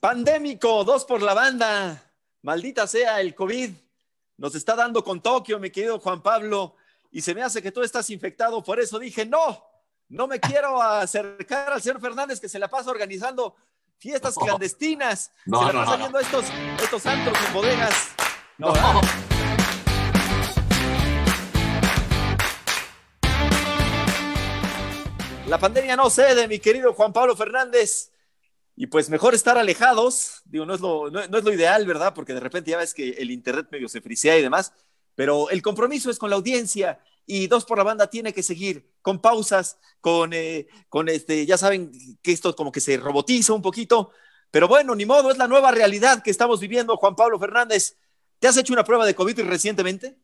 Pandémico, dos por la banda. Maldita sea el COVID. Nos está dando con Tokio, mi querido Juan Pablo. Y se me hace que tú estás infectado. Por eso dije, no, no me quiero acercar al señor Fernández que se la pasa organizando fiestas clandestinas. No, se la no, pasa no, viendo estos, estos antros en bodegas. No. La pandemia no cede, mi querido Juan Pablo Fernández. Y pues mejor estar alejados. Digo, no es lo, no, no es lo ideal, ¿verdad? Porque de repente ya ves que el internet medio se frisea y demás. Pero el compromiso es con la audiencia y dos por la banda tiene que seguir con pausas, con, eh, con este, ya saben que esto como que se robotiza un poquito. Pero bueno, ni modo, es la nueva realidad que estamos viviendo, Juan Pablo Fernández. ¿Te has hecho una prueba de COVID recientemente?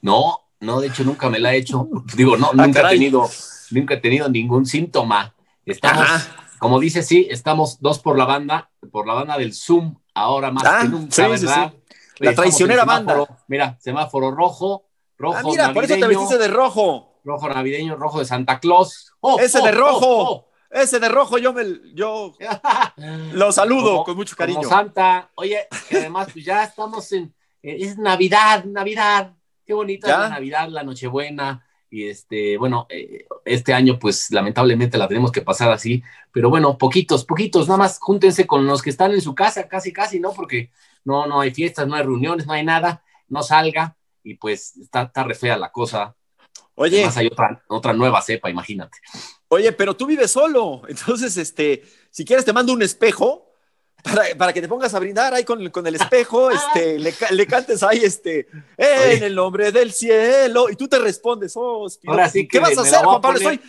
No, no, de hecho nunca me la he hecho. Digo, no, nunca he tenido, nunca he tenido ningún síntoma. Estamos, Ajá. Como dice, sí, estamos dos por la banda, por la banda del Zoom, ahora más Ah, que nunca, sí, ¿verdad? sí. La Estamos traicionera banda. Mira, semáforo rojo, rojo Ah, mira, por eso te navideño, vestiste de rojo. rojo navideño, rojo de Santa Claus. ¡Oh, Ese de oh, rojo. oh, Ese de rojo yo me yo oh! lo saludo Como- con mucho como cariño. Santa. Oye, que además pues ya estamos en, eh, es Navidad, Navidad. Qué bonita ¿Ya? es la Navidad, la Nochebuena. Y este, bueno, eh, este año pues lamentablemente la tenemos que pasar así, pero bueno, poquitos, poquitos, nada más júntense con los que están en su casa, casi, casi, ¿no? Porque no, no hay fiestas, no hay reuniones, no hay nada, no salga y pues está, está re fea la cosa. Oye, Además hay otra, otra nueva cepa, imagínate. oye, pero tú vives solo. Entonces, este, si quieres te mando un espejo para, para que te pongas a brindar ahí con, con el espejo, este, le, ca- le cantes ahí, este, en Oye. el nombre del cielo, y tú te respondes, oh, Ahora sí ¿qué que vas me a hacer, Juan Pablo? Estoy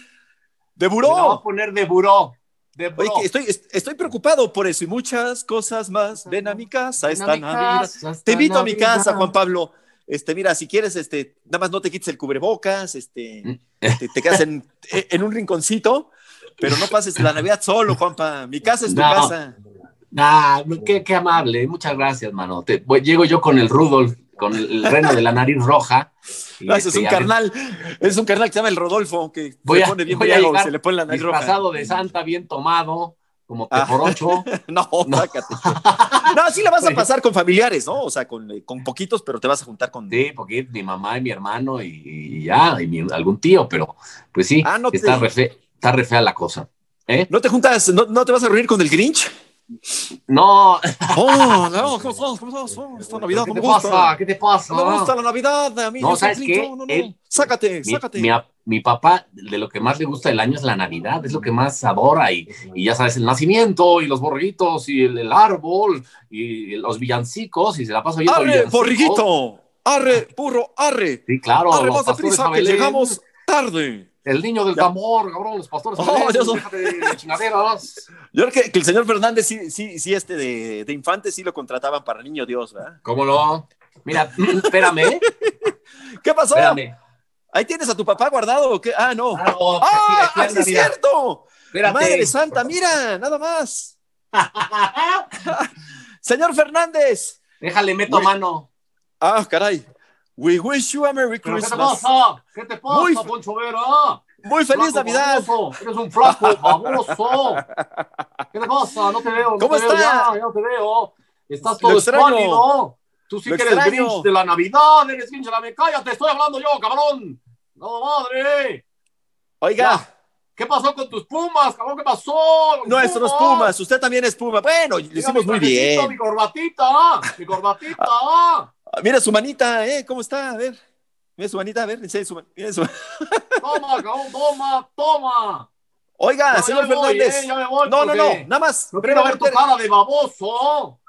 de Me la voy a buró. poner de buró. De Oye, buró. que estoy, est- estoy preocupado por eso y muchas cosas más. Ven a mi casa esta mi Navidad. casa esta Te invito a mi Navidad. casa, Juan Pablo. Este, mira, si quieres, este, nada más no te quites el cubrebocas, este, te, te quedas en, en un rinconcito, pero no pases la Navidad solo, Juanpa. Mi casa es tu No. casa. Ah, qué, qué amable, muchas gracias, mano. Te- llego yo con el Rudolf, con el, el reno de la nariz roja. y No, ese es este, un carnal, es un carnal que se llama el Rodolfo, que Voy se a- pone bien llegar se le pone la nariz roja. Disfrazado de Santa, bien tomado, como Ah. pejorocho. No, No. No, sí la vas a pasar con familiares, ¿no? O sea, con, eh, con poquitos, pero te vas a juntar con. Sí, porque mi mamá y mi hermano y, y ya, y mi- algún tío, pero pues sí, Ah, no te- está, re está re fea la cosa. ¿Eh? ¿No te juntas, no, no te vas a reunir con el Grinch? No, Oh, no, ¿cómo estás? ¿Cómo estás? Oh, esta Navidad ¿qué no me te gusta. pasa? ¿Qué te pasa? No me gusta la Navidad, a mí. No, ¿sabes qué? no, no. Él- Sácate, Mi, sácate. mi, mi papá, de lo que más le gusta del año es la Navidad, es lo que más adora. Y, y ya sabes, el nacimiento y los borritos y el, el árbol y los villancicos y se la pasa oyendo ¡Arre, borriguito! ¡Arre, burro, arre! Sí, claro. ¡Arre, más deprisa que llegamos tarde! El niño del Ya. tambor, cabrón, los pastores Oh, ya son-. Yo creo que, que el señor Fernández sí, sí, sí este de, de infante sí lo contrataban para niño Dios, ¿verdad? ¿Cómo no? Mira, espérame, ¿Qué pasó? espérame. ¿Ahí tienes a tu papá guardado o qué? Ah, no. ¡Ah, aquí- aquí sí anda, es mira. cierto! Espérate. ¡Madre santa, mira! Nada más. Señor Fernández. Déjale, meto mano. Ah, caray. We wish you a Merry ¿Pero qué te Christmas. pasa? ¿Qué te pasa, Muy- Poncho Vera? Muy feliz Flaco Navidad. Eres un flaco baboso. ¿Qué te pasa? No te veo. No ¿Cómo te veo está? ya, ya no te veo. Estás todo espálido. Tú sí Lo que eres extraño. Grinch de la Navidad. Eres Grinch de la Navidad. Cállate, estoy hablando yo, cabrón. No, madre. Oiga, Ya. ¿Qué pasó con tus pumas, cabrón? ¿Qué pasó? Nuestros Pumas, usted también es Puma. Bueno, lo hicimos muy trajecito, Mi bien. corbatita. Mi corbatita. Mira su manita, ¿eh? ¿Cómo está? A ver. Mira su manita, a ver. su man- mira su- Toma, cabrón, toma, toma. Oiga, Ah, señor Fernández. eh, voy, no, no, no. Nada más. No quiero ver tu cara de baboso.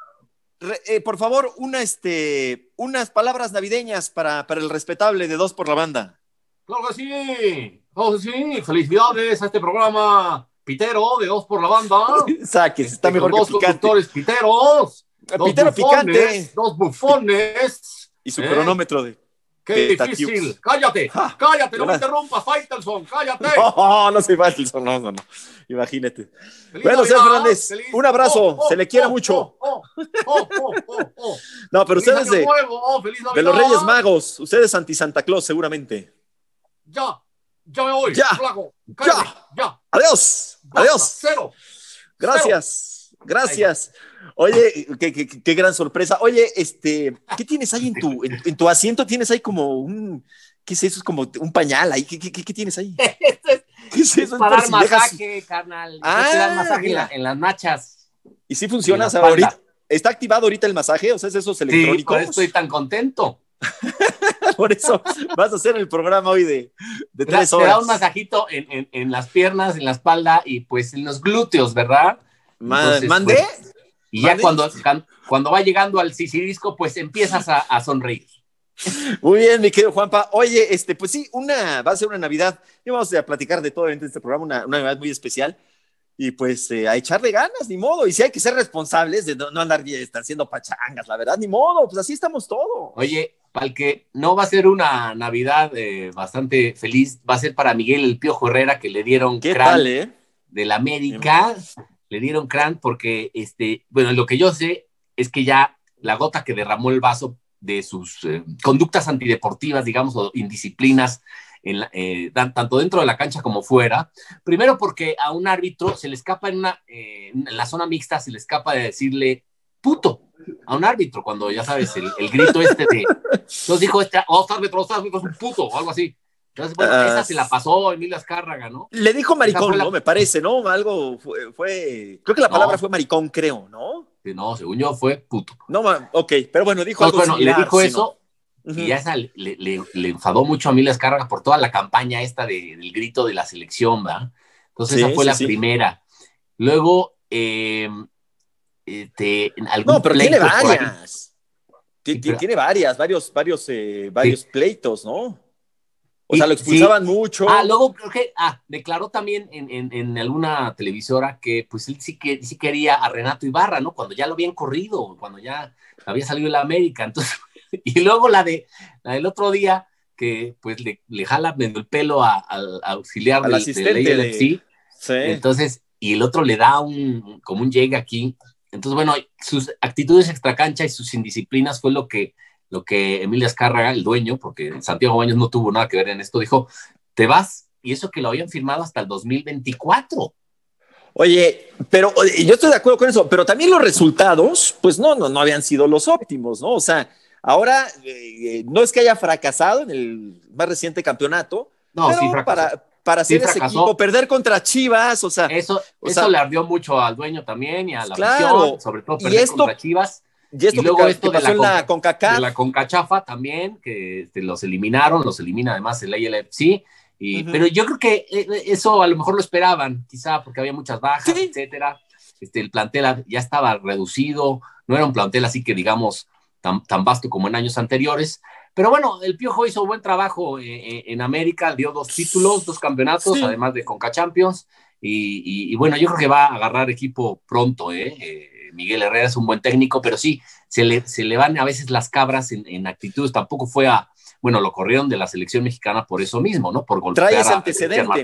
re- eh, por favor, una, este, unas palabras navideñas para, para el respetable de Dos por la Banda. Claro que sí, claro que sí. Felicidades a este programa pitero de dos por la banda. Sáquese, está Con mejor dos que picante. conductores piteros. Dos Pitero bufones, picante. Dos bufones. Y su ¿Eh? cronómetro de. Qué difícil. Cállate, cállate, no me interrumpas, Faitelson, cállate. No, no soy fácil, no, no, no. Imagínate. Feliz Bueno, señor Navidad, Fernández, feliz- un abrazo, Oh, oh, se le quiere oh, mucho. oh, oh, oh, oh, oh. No, pero Feliz ustedes de, Nuevo, oh, de los. Reyes Magos, ustedes anti Santa Claus, seguramente. Ya, ya me voy. Ya, flaco. Cállate, ya. Adiós, Basta, adiós. Cero. Gracias. Gracias. Oye, qué, gran sorpresa. Oye, este, ¿qué tienes ahí en tu, en, tu asiento? Tienes ahí como un, ¿qué es eso? Es como un pañal ahí. ¿Qué, qué, tienes ahí? ¿Qué es eso? para dar masaje, carnal. Ah, dar masaje en, las nachas. ¿Y si funciona? ahorita, ¿Está activado ahorita el masaje? O sea, es esos electrónicos. Sí, por eso estoy tan contento. por eso vas a hacer el programa hoy de, de tres horas. Te da un masajito en, en, las piernas, en la espalda y pues en los glúteos, ¿verdad? ¿Mandé? Pues, y ya cuando, cuando va llegando al sisirisco, pues empiezas a, a, sonreír. Muy bien, mi querido Juanpa. Oye, este, pues sí, una, va a ser una Navidad. Y vamos a platicar de todo en este programa, una, una Navidad muy especial y pues eh, a echarle ganas, ni modo. Y si hay que ser responsables de no, andar estar haciendo pachangas, la verdad, ni modo, pues así estamos todos. Oye, para el que no va a ser una Navidad eh, bastante feliz, va a ser para Miguel el Piojo Herrera que le dieron ¿Qué tal, eh? de la América, le dieron crán porque, este, bueno, lo que yo sé es que ya la gota que derramó el vaso de sus conductas antideportivas, digamos, o indisciplinas, eh, tanto dentro de la cancha como fuera. Primero porque a un árbitro se le escapa en, una, eh, en la zona mixta, se le escapa de decirle puto a un árbitro, cuando ya sabes, el, grito este de, nos dijo este, árbitro, oh, árbitro es un puto, o algo así. Entonces, bueno, ah, esa se la pasó Emilio Azcárraga, ¿no? Le dijo maricón, ¿no? Me parece, ¿no? Algo fue, creo que la palabra fue maricón, creo, ¿no? no, según yo fue puto. No, ok, pero bueno, dijo algo bueno, le dijo eso, y ya esa le, le, enfadó mucho a las cargas por toda la campaña esta del grito de la selección, ¿va? Entonces esa fue la primera. Luego, eh, este, algún No, pero tiene varias. Tiene, varias, varios, varios, eh, varios pleitos, ¿no? O sea, lo expulsaban mucho. Ah, luego creo que, ah, declaró también en, en, en, alguna televisora que pues él sí, que, sí quería a Renato Ibarra, ¿no? Cuando ya lo habían corrido, cuando ya había salido de la América. Entonces, y luego la, de, la del otro día, que pues le, le jala el pelo al auxiliar al asistente de, sí. Entonces, y el otro le da un, como un llegue aquí. Entonces, bueno, sus actitudes extracancha y sus indisciplinas fue lo que, lo que Emilia Azcárraga, el dueño, porque Santiago Baños no tuvo nada que ver en esto, dijo, te vas, y eso que lo habían firmado hasta el 2024. Oye, pero yo estoy de acuerdo con eso, pero también los resultados, pues no, no, no habían sido los óptimos, ¿no? O sea, Ahora, eh, no es que haya fracasado en el más reciente campeonato, no, sí para, para hacer ese equipo, perder contra Chivas, o sea. Eso, eso le ardió mucho al dueño también y a la claro, sobre todo perder contra Chivas. Y, esto luego esto de la, CONCACAF. De la CONCACHAFA también, que este, los eliminaron, los elimina además el ALFC. Y, Pero yo creo que eh, eso a lo mejor lo esperaban, quizá porque había muchas bajas, etcétera. Este, el plantel ya estaba reducido, no era un plantel así que digamos tan, vasto como en años anteriores. Pero bueno, el Piojo hizo buen trabajo eh, eh, en América, dio dos títulos, dos campeonatos, además de Conca Champions. Y, bueno, yo creo que va a agarrar equipo pronto. ¿eh? Miguel Herrera es un buen técnico, pero sí, se le, se le van a veces las cabras en, actitudes. Tampoco fue a, bueno, lo corrieron de la selección mexicana por eso mismo, ¿no? Por golpear a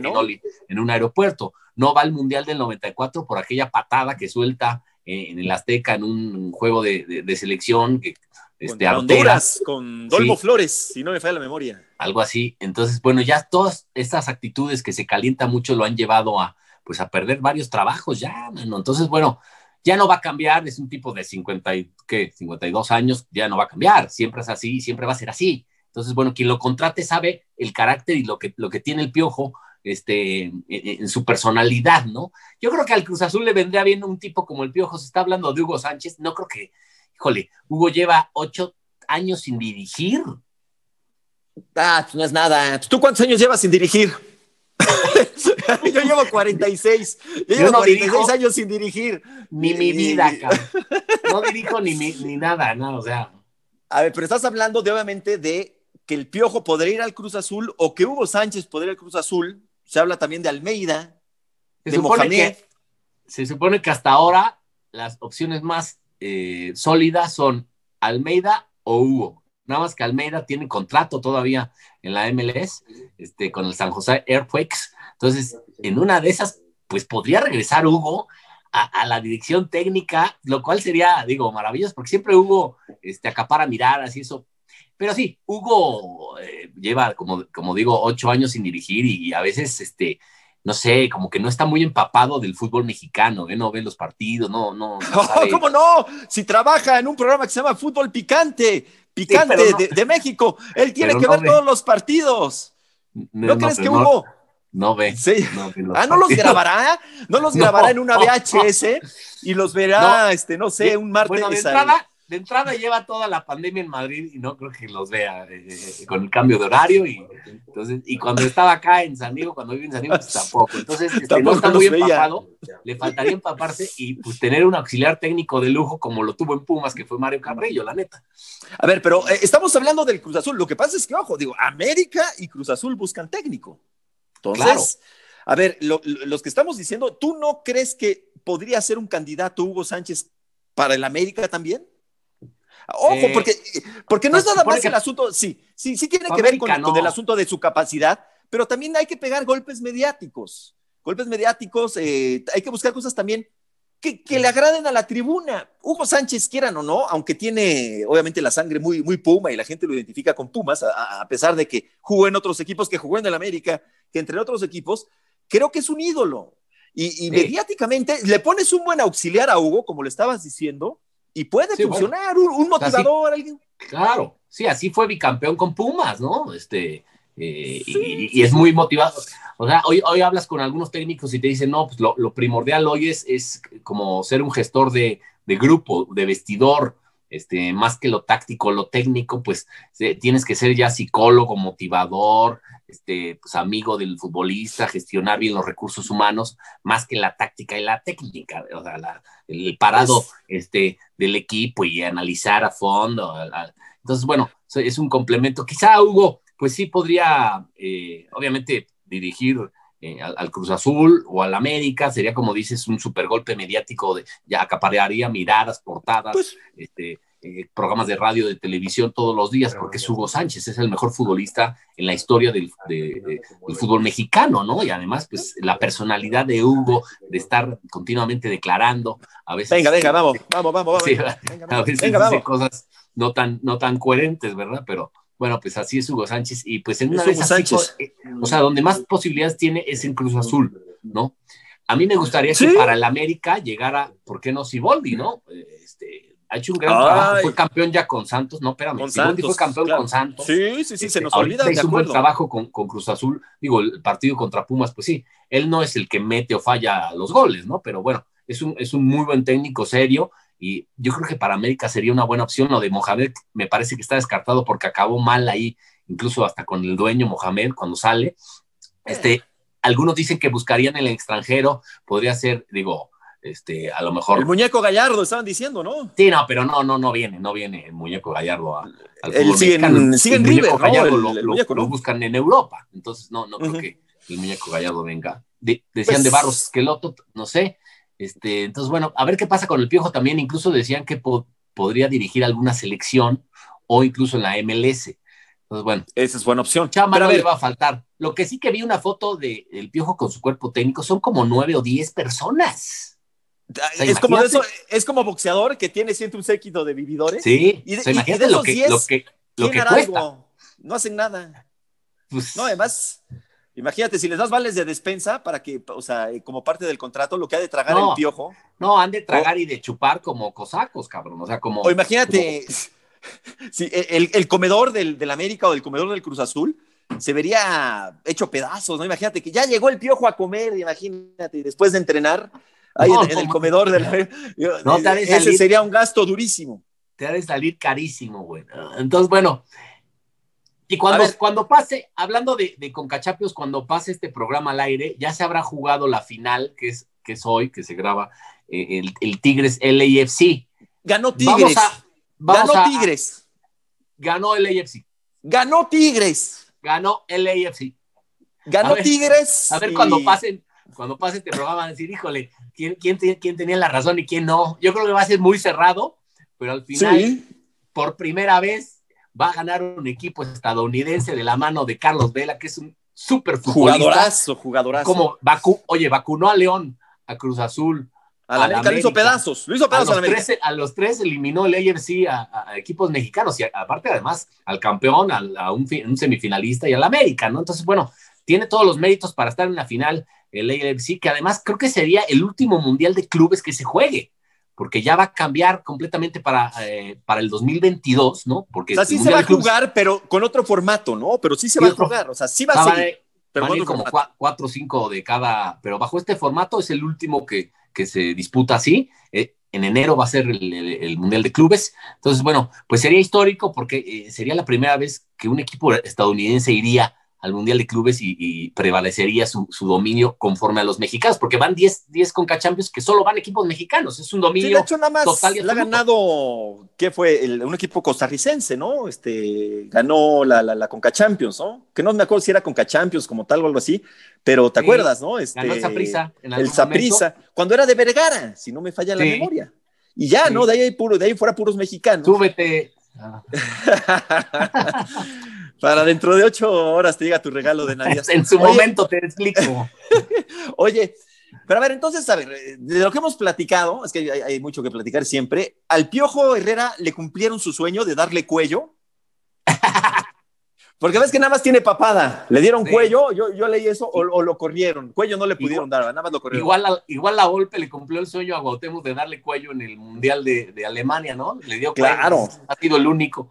¿no? en un aeropuerto. No va al Mundial del 94 por aquella patada que suelta en el Azteca en un juego de, de selección que este, Honduras, con Dolmo Flores, si no me falla la memoria. Algo así. Entonces, bueno, ya todas estas actitudes que se calienta mucho lo han llevado a, pues, a perder varios trabajos ya, mano. Entonces, bueno, ya no va a cambiar, es un tipo de 50 ¿qué? 52 años, ya no va a cambiar, siempre es así, siempre va a ser así. Entonces, bueno, quien lo contrate sabe el carácter y lo que, lo que tiene el piojo este, en, su personalidad, ¿no? Yo creo que al Cruz Azul le vendría bien un tipo como el piojo, se está hablando de Hugo Sánchez, no creo que híjole, Hugo lleva ocho años sin dirigir. Ah, pues no es nada. ¿Tú cuántos años llevas sin dirigir? yo llevo 46. Yo, llevo 46 años sin dirigir. Ni mi vida, cabrón. No dirijo ni, ni nada, no, o sea. A ver, pero estás hablando de obviamente de que el Piojo podría ir al Cruz Azul o que Hugo Sánchez podría ir al Cruz Azul. Se habla también de Almeida, se de Mohamed. se supone que hasta ahora las opciones más eh, sólidas son Almeida o Hugo. Nada más que Almeida tiene contrato todavía en la MLS este, con el San José Earthquakes. Entonces, en una de esas, pues podría regresar Hugo a, la dirección técnica, lo cual sería, digo, maravilloso, porque siempre Hugo este, acapara miradas y eso. Pero sí, Hugo eh, lleva, como, como digo, ocho años sin dirigir y, a veces este, no sé, como que no está muy empapado del fútbol mexicano, ¿eh? no ve los partidos, no, no. ¿Cómo no? Si trabaja en un programa que se llama Fútbol Picante, Picante de, México, él tiene que ver todos los partidos. ¿No, crees que hubo? No ve. ah, ¿no los grabará? ¿No los grabará en una VHS y los verá, este, no sé, un martes? Bueno, de entrada, de entrada lleva toda la pandemia en Madrid y no creo que los vea eh, eh, con el cambio de horario y entonces y cuando estaba acá en San Diego cuando vive en San Diego pues tampoco. Entonces este, no está muy empapado le faltaría empaparse y pues tener un auxiliar técnico de lujo como lo tuvo en Pumas que fue Mario Carrillo la neta. A ver pero eh, estamos hablando del Cruz Azul. Lo que pasa es que ojo digo América y Cruz Azul buscan técnico. Entonces a ver los que estamos diciendo tú no crees que podría ser un candidato Hugo Sánchez para el América también Ojo, eh, porque, porque no es nada más el asunto, sí, sí, sí tiene que ver con, el asunto de su capacidad, pero también hay que pegar golpes mediáticos. Golpes mediáticos, eh, hay que buscar cosas también que, le agraden a la tribuna. Hugo Sánchez, quieran o no, aunque tiene obviamente la sangre muy, muy puma y la gente lo identifica con Pumas, a, pesar de que jugó en otros equipos, que jugó en el América, que entre otros equipos, creo que es un ídolo. Y, mediáticamente le pones un buen auxiliar a Hugo, como le estabas diciendo, y puede funcionar, un, motivador, alguien. Claro, sí, así fue bicampeón con Pumas, ¿no? Este, eh, y, es muy motivado. O sea, hoy, hoy hablas con algunos técnicos y te dicen, no, pues lo, primordial hoy es, es como ser un gestor de, de, grupo, de vestidor, este, más que lo táctico, lo técnico, pues tienes que ser ya psicólogo, motivador, este, pues, amigo del futbolista, gestionar bien los recursos humanos, más que la táctica y la técnica, o sea, el parado este, del equipo y analizar a fondo. Entonces, bueno, es un complemento. Quizá Hugo, pues sí podría, eh, obviamente, dirigir eh, al, Cruz Azul o al América, sería como dices, un super golpe mediático, de, ya acaparearía miradas, portadas, pues, este, eh, programas de radio, de televisión todos los días, porque es Hugo Sánchez, es el mejor futbolista en la historia del, fútbol mexicano, ¿no? Y además, pues la personalidad de Hugo, de estar continuamente declarando, a veces... Venga, venga, vamos, vamos, vamos, a veces dice cosas no tan, no tan coherentes, ¿verdad? Pero bueno, pues así es Hugo Sánchez, y pues en una de esas, eh, o sea, donde más posibilidades tiene es en Cruz Azul, ¿no? A mí me gustaría que para el América llegara, ¿por qué no Siboldi, no? Este, ha hecho un gran trabajo, fue campeón ya con Santos, no, espérame, con Santos, fue campeón con Santos. Sí, sí, sí, se nos este, olvida. Hizo un buen trabajo con, con, Cruz Azul, digo, el partido contra Pumas, pues sí, él no es el que mete o falla los goles, ¿no? Pero bueno, es un, es un muy buen técnico serio y yo creo que para América sería una buena opción. Lo de Mohamed me parece que está descartado porque acabó mal ahí, incluso hasta con el dueño Mohamed cuando sale. Este, algunos dicen que buscarían en el extranjero, podría ser, digo, este, a lo mejor. El muñeco Gallardo, estaban diciendo, ¿no? Sí, no, pero no, no, no viene, no viene el muñeco Gallardo a, al el sigue, en, sigue en River, Gallardo lo, buscan en Europa, entonces no, no creo que el muñeco Gallardo venga. decían pues de Barros Esqueloto, no sé. Este, entonces, bueno, a ver qué pasa con el Piojo también. Incluso decían que podría dirigir alguna selección o incluso en la MLS. Entonces, bueno. Esa es buena opción. Chama no le va a faltar. Lo que sí que vi una foto del el Piojo con su cuerpo técnico son como nueve o diez personas es, como eso, es como boxeador que tiene siempre un séquito de vividores. Sí, y imagínate lo que, lo que, lo que cuesta. No hacen nada. Pues, no, además, imagínate, si les das vales de despensa para que, o sea, eh, como parte del contrato, lo que ha de tragar el piojo. No, han de tragar y de chupar como cosacos, cabrón. O sea, como. O imagínate, si el, el, comedor del, del América o el comedor del Cruz Azul se vería hecho pedazos, ¿no? Imagínate que ya llegó el piojo a comer, imagínate, después de entrenar ahí en, el comedor del... No, ese sería un gasto durísimo. Te ha de salir carísimo, güey. Entonces, bueno, y cuando, cuando pase, hablando de, de Concachapios, cuando pase este programa al aire, ya se habrá jugado la final, que es, que es hoy, que se graba eh, el, el, Tigres LAFC. Ganó Tigres. ganó Tigres. Ganó el AFC. Ganó Tigres. Ganó el AFC. Ganó Tigres. A ver, cuando pasen, cuando pase este programa van a decir, híjole, ¿quién, quién, quién tenía la razón y quién no? Yo creo que va a ser muy cerrado, pero al final, por primera vez, va a ganar un equipo estadounidense de la mano de Carlos Vela, que es un súper. Jugadorazo, jugadorazo. Como oye, vacunó a León, a Cruz Azul. A la, América, lo hizo pedazos, lo hizo pedazos a, los tres, a los tres eliminó el AFC a, equipos mexicanos y aparte además al campeón, a, un, un, semifinalista y al América, ¿no? Entonces, bueno, tiene todos los méritos para estar en la final el AFC, que además creo que sería el último mundial de clubes que se juegue, porque ya va a cambiar completamente para, eh, para el 2022, ¿no? Porque o sea, sí se va a jugar, pero con otro formato, ¿no? Pero sí se va a jugar, o sea, sí va a ser. Pero como cuatro o cinco de cada, pero bajo este formato es el último que, que se disputa así. Eh, en enero va a ser el, Mundial de Clubes. Entonces, bueno, pues sería histórico porque eh, sería la primera vez que un equipo estadounidense iría al Mundial de Clubes y, prevalecería su, dominio conforme a los mexicanos, porque van 10, 10 Conca Champions que solo van equipos mexicanos, es un dominio sí, de hecho, nada más total y ha ganado, ¿qué fue? un equipo costarricense, ¿no? Este, ganó la, la, Conca Champions, ¿no? Que no me acuerdo si era Conca Champions como tal o algo así, pero ¿te acuerdas, no? Este, ganó el Saprisa. El Saprisa, cuando era de Vergara, si no me falla la memoria. Y ya, ¿no? De ahí, puro, de ahí fuera puros mexicanos. Súbete. Para dentro de ocho horas te llega tu regalo de Navidad. en su momento te explico. Oye, pero a ver, entonces, a ver, de lo que hemos platicado, es que hay, mucho que platicar siempre, al Piojo Herrera le cumplieron su sueño de darle cuello. Porque ves que nada más tiene papada. Le dieron cuello, yo, yo leí eso, o, lo corrieron. Cuello no le pudieron dar, nada más lo corrieron. Igual, a, igual la golpe le cumplió el sueño a Gautemos de darle cuello en el Mundial de, de Alemania, ¿no? Le dio cuello. Claro. Ha sido el único.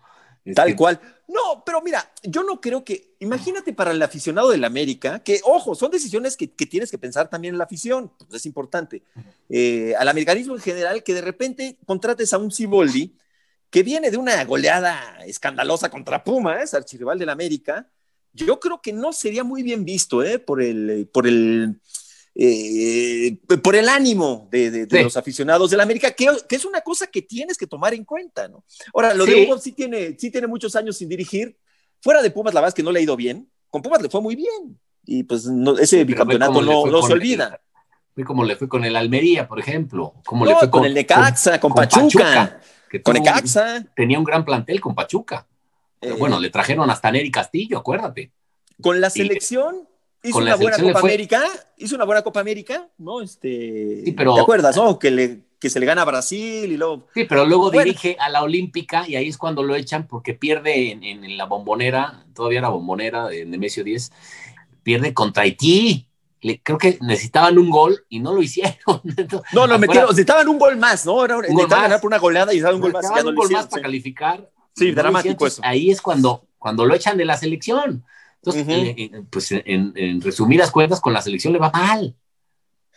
Tal cual. No, pero mira, yo no creo que, imagínate para el aficionado del América, que ojo, son decisiones que, tienes que pensar también en la afición, pues es importante. Eh, al americanismo en general, que de repente contrates a un Ciboldi que viene de una goleada escandalosa contra Pumas, archirrival del América, yo creo que no sería muy bien visto ¿eh? por el, por el eh, por el ánimo de, los aficionados del América, que, es una cosa que tienes que tomar en cuenta, ¿no? Ahora, lo de Hugo sí tiene, sí tiene muchos años sin dirigir. Fuera de Pumas, la verdad es que no le ha ido bien. Con Pumas le fue muy bien. Y pues ese bicampeonato no, se olvida. Fue como le fue con el Almería, por ejemplo. Como le fue con, el Necaxa, con, Pachuca. con Necaxa. Tenía un gran plantel con Pachuca. Pero bueno, eh, le trajeron hasta Neri Castillo, acuérdate. Con la selección hizo una buena Copa América, hizo una buena Copa América, ¿no? Este, ¿Te acuerdas, no? Que, le, que se le gana a Brasil y luego... Sí, pero luego dirige a la Olímpica y ahí es cuando lo echan porque pierde en, la bombonera, todavía la bombonera de Nemesio 10, pierde contra Haití. creo que necesitaban un gol y no lo hicieron. no, no, metieron, necesitaban un gol más, ¿no? Era, necesitaban ganar por una goleada y necesitaban un gol más. un gol más para calificar. Sí, dramático eso. Ahí es cuando, cuando lo echan de la selección. Entonces, eh, pues en, resumidas cuentas, con la selección le va mal.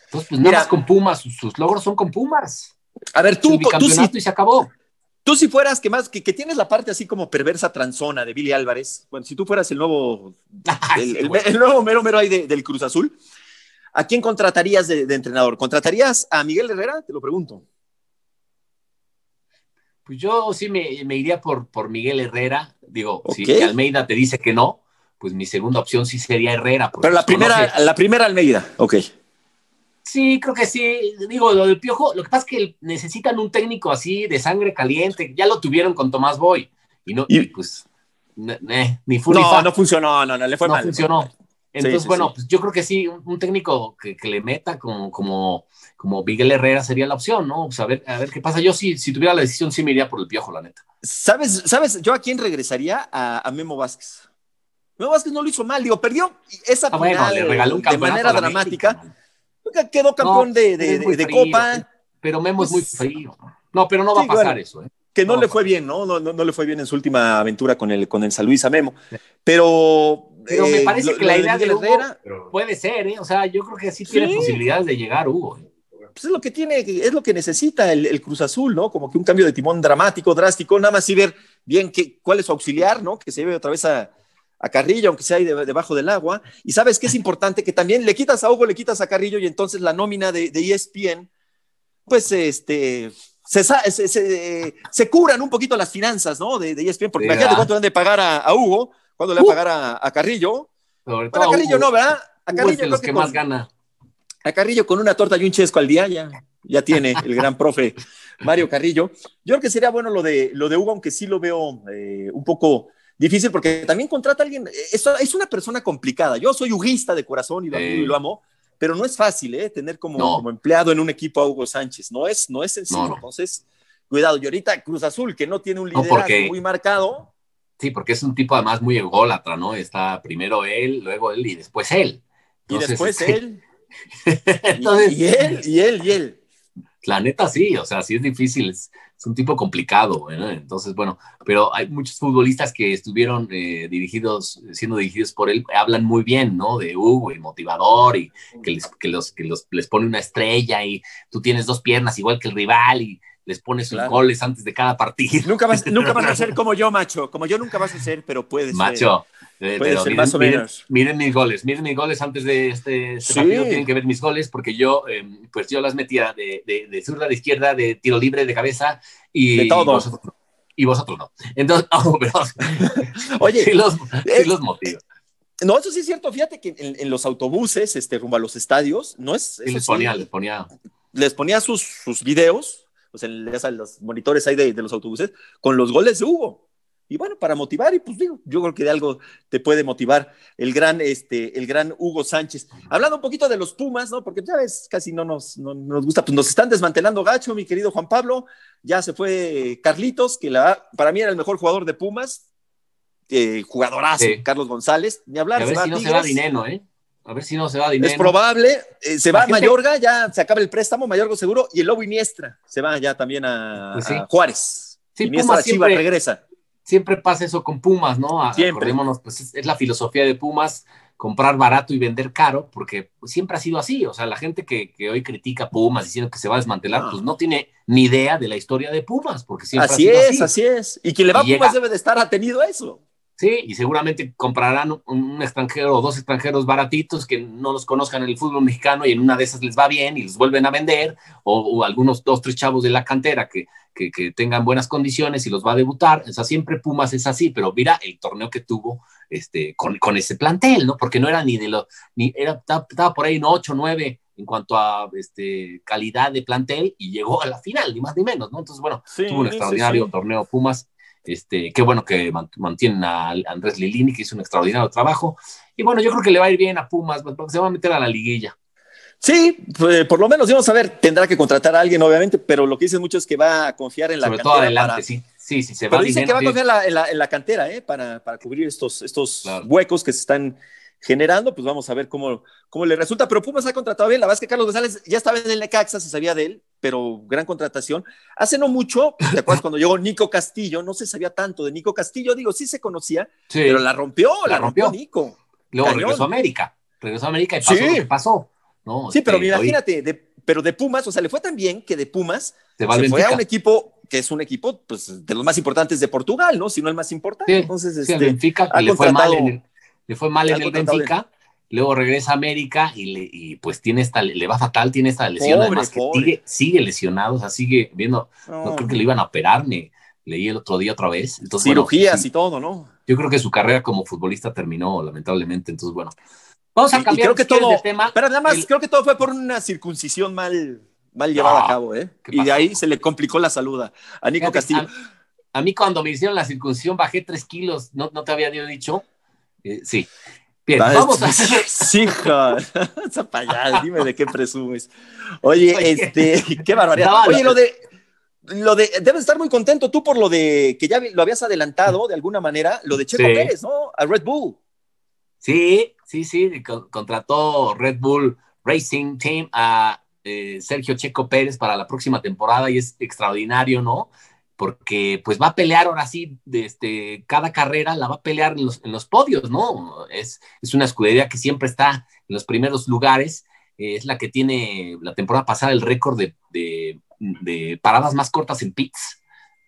Entonces, pues nada más con Pumas, sus, logros son con Pumas. A ver, tú, tú sí, y se acabó. Tú si fueras, que más, que, tienes la parte así como perversa transona de Billy Álvarez, bueno, si tú fueras el nuevo, el, nuevo mero mero ahí del Cruz Azul, ¿a quién contratarías de, entrenador? ¿Contratarías a Miguel Herrera? Te lo pregunto. Pues yo sí me, iría por, por Miguel Herrera. Digo, si Almeida te dice que no, pues mi segunda opción sí sería Herrera. Pero la primera, la primera Almeida, ok. Sí, creo que sí. Digo, lo del Piojo, lo que pasa es que necesitan un técnico así de sangre caliente. Ya lo tuvieron con Tomás Boy. Y no, pues, ni fue No, no funcionó, no, no, le fue no funcionó. Entonces, bueno, pues yo creo que sí, un, técnico que, le meta como, como, como Miguel Herrera sería la opción, ¿no? Pues a ver, a ver qué pasa. Yo sí, si tuviera la decisión, sí me iría por el Piojo, la neta. ¿Sabes, sabes yo a quién regresaría? A, a Memo Vázquez. No, que no lo hizo mal, digo, perdió esa ah, final de manera dramática. Quedó campeón de, Copa. Pero Memo es muy pues, frío. No, pero no va a pasar eso. ¿eh? Que no, le fue bien, ¿no? No, ¿no? le fue bien en su última aventura con el, con el San Luis a Memo. Pero. Pero me eh, parece que la idea de Hugo puede ser, ¿eh? O sea, yo creo que sí tiene posibilidades de llegar Hugo. ¿eh? Pues es lo que tiene, es lo que necesita el, Cruz Azul, ¿no? Como que un cambio de timón dramático, drástico, nada más y ver bien qué, cuál es su auxiliar, ¿no? Que se lleve otra vez a, a Carrillo, aunque sea ahí debajo del agua. Y sabes que es importante que también le quitas a Hugo, le quitas a Carrillo y entonces la nómina de, de ESPN, pues este, se, se, se, curan un poquito las finanzas, ¿no? De, de ESPN, porque imagínate cuánto han de pagar a, Hugo, cuándo le van a uh. pagar a, Carrillo. bueno, a Carrillo no, ¿verdad? A Carrillo los que, más gana. A Carrillo con una torta y un chesco al día ya, ya tiene el gran profe Mario Carrillo. Yo creo que sería bueno lo de, lo de Hugo, aunque sí lo veo eh, un poco difícil porque también contrata a alguien, es, es una persona complicada. Yo soy huguista de corazón y lo, amo, pero no es fácil, ¿eh? Tener como, como, empleado en un equipo a Hugo Sánchez. No es, no es sencillo. Entonces, cuidado. Y ahorita Cruz Azul, que no tiene un liderazgo muy marcado. Sí, porque es un tipo además muy ególatra, ¿no? Está primero él, luego él y después él. y después este, él. y, él, y él, y él. La neta sí, o sea, sí es difícil, es, un tipo complicado, entonces, bueno, pero hay muchos futbolistas que estuvieron eh, dirigidos, siendo dirigidos por él, hablan muy bien, ¿no? De Hugo, el motivador, y que, les, que, los, que los, les pone una estrella, y tú tienes dos piernas igual que el rival, y les pones sus goles antes de cada partido. Nunca vas, nunca vas a ser como yo, macho, como yo nunca vas a ser, pero puedes Macho, eh, pero miren, más o menos. Miren, mis goles, miren mis goles antes de este, este partido, tienen que ver mis goles porque yo, em, pues yo las metía de, de, de, zurda, de izquierda, de tiro libre, de cabeza y, de todo. y vosotros no. Entonces, oh, pero, oye, sí los, sí los motivo. No, eso sí es cierto. Fíjate que en, los autobuses, este, rumbo a los estadios, no es. les ponía, les ponía. Les ponía sus, sus videos, pues en, los monitores ahí de, de, los autobuses, con los goles de Hugo y bueno, para motivar, y pues digo, yo creo que de algo te puede motivar el gran, este, el gran Hugo Sánchez. Hablando un poquito de los Pumas, ¿no? Porque ya ves, casi no nos, nos gusta, pues nos están desmantelando gacho, mi querido Juan Pablo. Ya se fue Carlitos, que la, para mí era el mejor jugador de Pumas, eh, jugadorazo, Carlos González, ni hablar. a ver si no se va dinero, ¿eh? A ver si no se va dinero. Es probable, eh, se va a Mayorga, ya se acaba el préstamo, Mayorga seguro, y el Lobo Iniestra se va ya también a, pues Juárez. Sí, Iniestra Pumas regresa siempre pasa eso con Pumas, ¿no? Acordémonos, pues es, la filosofía de Pumas, comprar barato y vender caro, porque siempre ha sido así. O sea, la gente que, hoy critica Pumas diciendo que se va a desmantelar, pues no tiene ni idea de la historia de Pumas, porque siempre así ha sido es, así. así es. Y quien le va a Pumas debe de estar atenido a eso. Sí, y seguramente comprarán un, extranjero o dos extranjeros baratitos que no los conozcan en el fútbol mexicano y en una de esas les va bien y los vuelven a vender, o, algunos dos, tres chavos de la cantera que, que, tengan buenas condiciones y los va a debutar. O sea, siempre Pumas es así, pero mira el torneo que tuvo este, con, con ese plantel, ¿no? Porque no era ni de lo, ni era, estaba por ahí en 8, 9 en cuanto a este, calidad de plantel y llegó a la final, ni más ni menos, ¿no? Entonces, bueno, tuvo un extraordinario torneo Pumas este, qué bueno que mantienen a Andrés Lilini, que hizo un extraordinario trabajo. Y bueno, yo creo que le va a ir bien a Pumas, porque se va a meter a la liguilla. Sí, pues, por lo menos vamos a ver, tendrá que contratar a alguien, obviamente, pero lo que dicen muchos es que va a confiar en la Sobre todo adelante, sí. Sí, sí, se va Pero dicen que va a confiar en la, cantera, ¿eh? Para, para cubrir estos, estos huecos que se están generando, pues vamos a ver cómo, cómo le resulta. Pero Pumas ha contratado bien. La verdad es que Carlos González ya estaba en el Necaxa, se sabía de él, pero gran contratación. Hace no mucho, ¿te acuerdas cuando llegó Nico Castillo? No se sabía tanto de Nico Castillo, digo, sí se conocía, pero la rompió, la, rompió. Nico. Luego regresó a América, regresó a América y pasó lo que pasó. sí, pero este, imagínate, de, pero de Pumas, o sea, le fue tan bien que de Pumas se, fue a un equipo que es un equipo pues, de los más importantes de Portugal, ¿no? Si no el más importante. Entonces, este, Benfica, le fue mal en el, le fue mal en el Benfica, luego regresa a América y, le, y, pues tiene esta, le va fatal, tiene esta lesión, además que sigue, sigue, lesionado, o sea, sigue viendo, no. creo que le iban a operar, me leí el otro día otra vez. Entonces, Cirugías y todo, ¿no? Yo creo que su carrera como futbolista terminó, lamentablemente, entonces bueno. Vamos a cambiar creo que todo, de tema. Pero además creo que todo fue por una circuncisión mal, mal llevada a cabo, ¿eh? Y de ahí se le complicó la salud a Nico Castillo. A, mí cuando me hicieron la circuncisión bajé tres kilos, ¿no, no te había dicho? Eh, sí. Bien, vamos a hacer. Sí, hija. dime de qué presumes. Oye, este, qué barbaridad. Oye, lo de, lo de, debes estar muy contento tú por lo de que ya lo habías adelantado de alguna manera, lo de Checo Pérez, ¿no? A Red Bull. Sí, sí, sí, contrató Red Bull Racing Team a eh, Sergio Checo Pérez para la próxima temporada y es extraordinario, ¿no? Porque pues va a pelear ahora sí, este, cada carrera la va a pelear en los, podios, ¿no? Es, es, una escudería que siempre está en los primeros lugares, es la que tiene la temporada pasada el récord de, de, paradas más cortas en pits,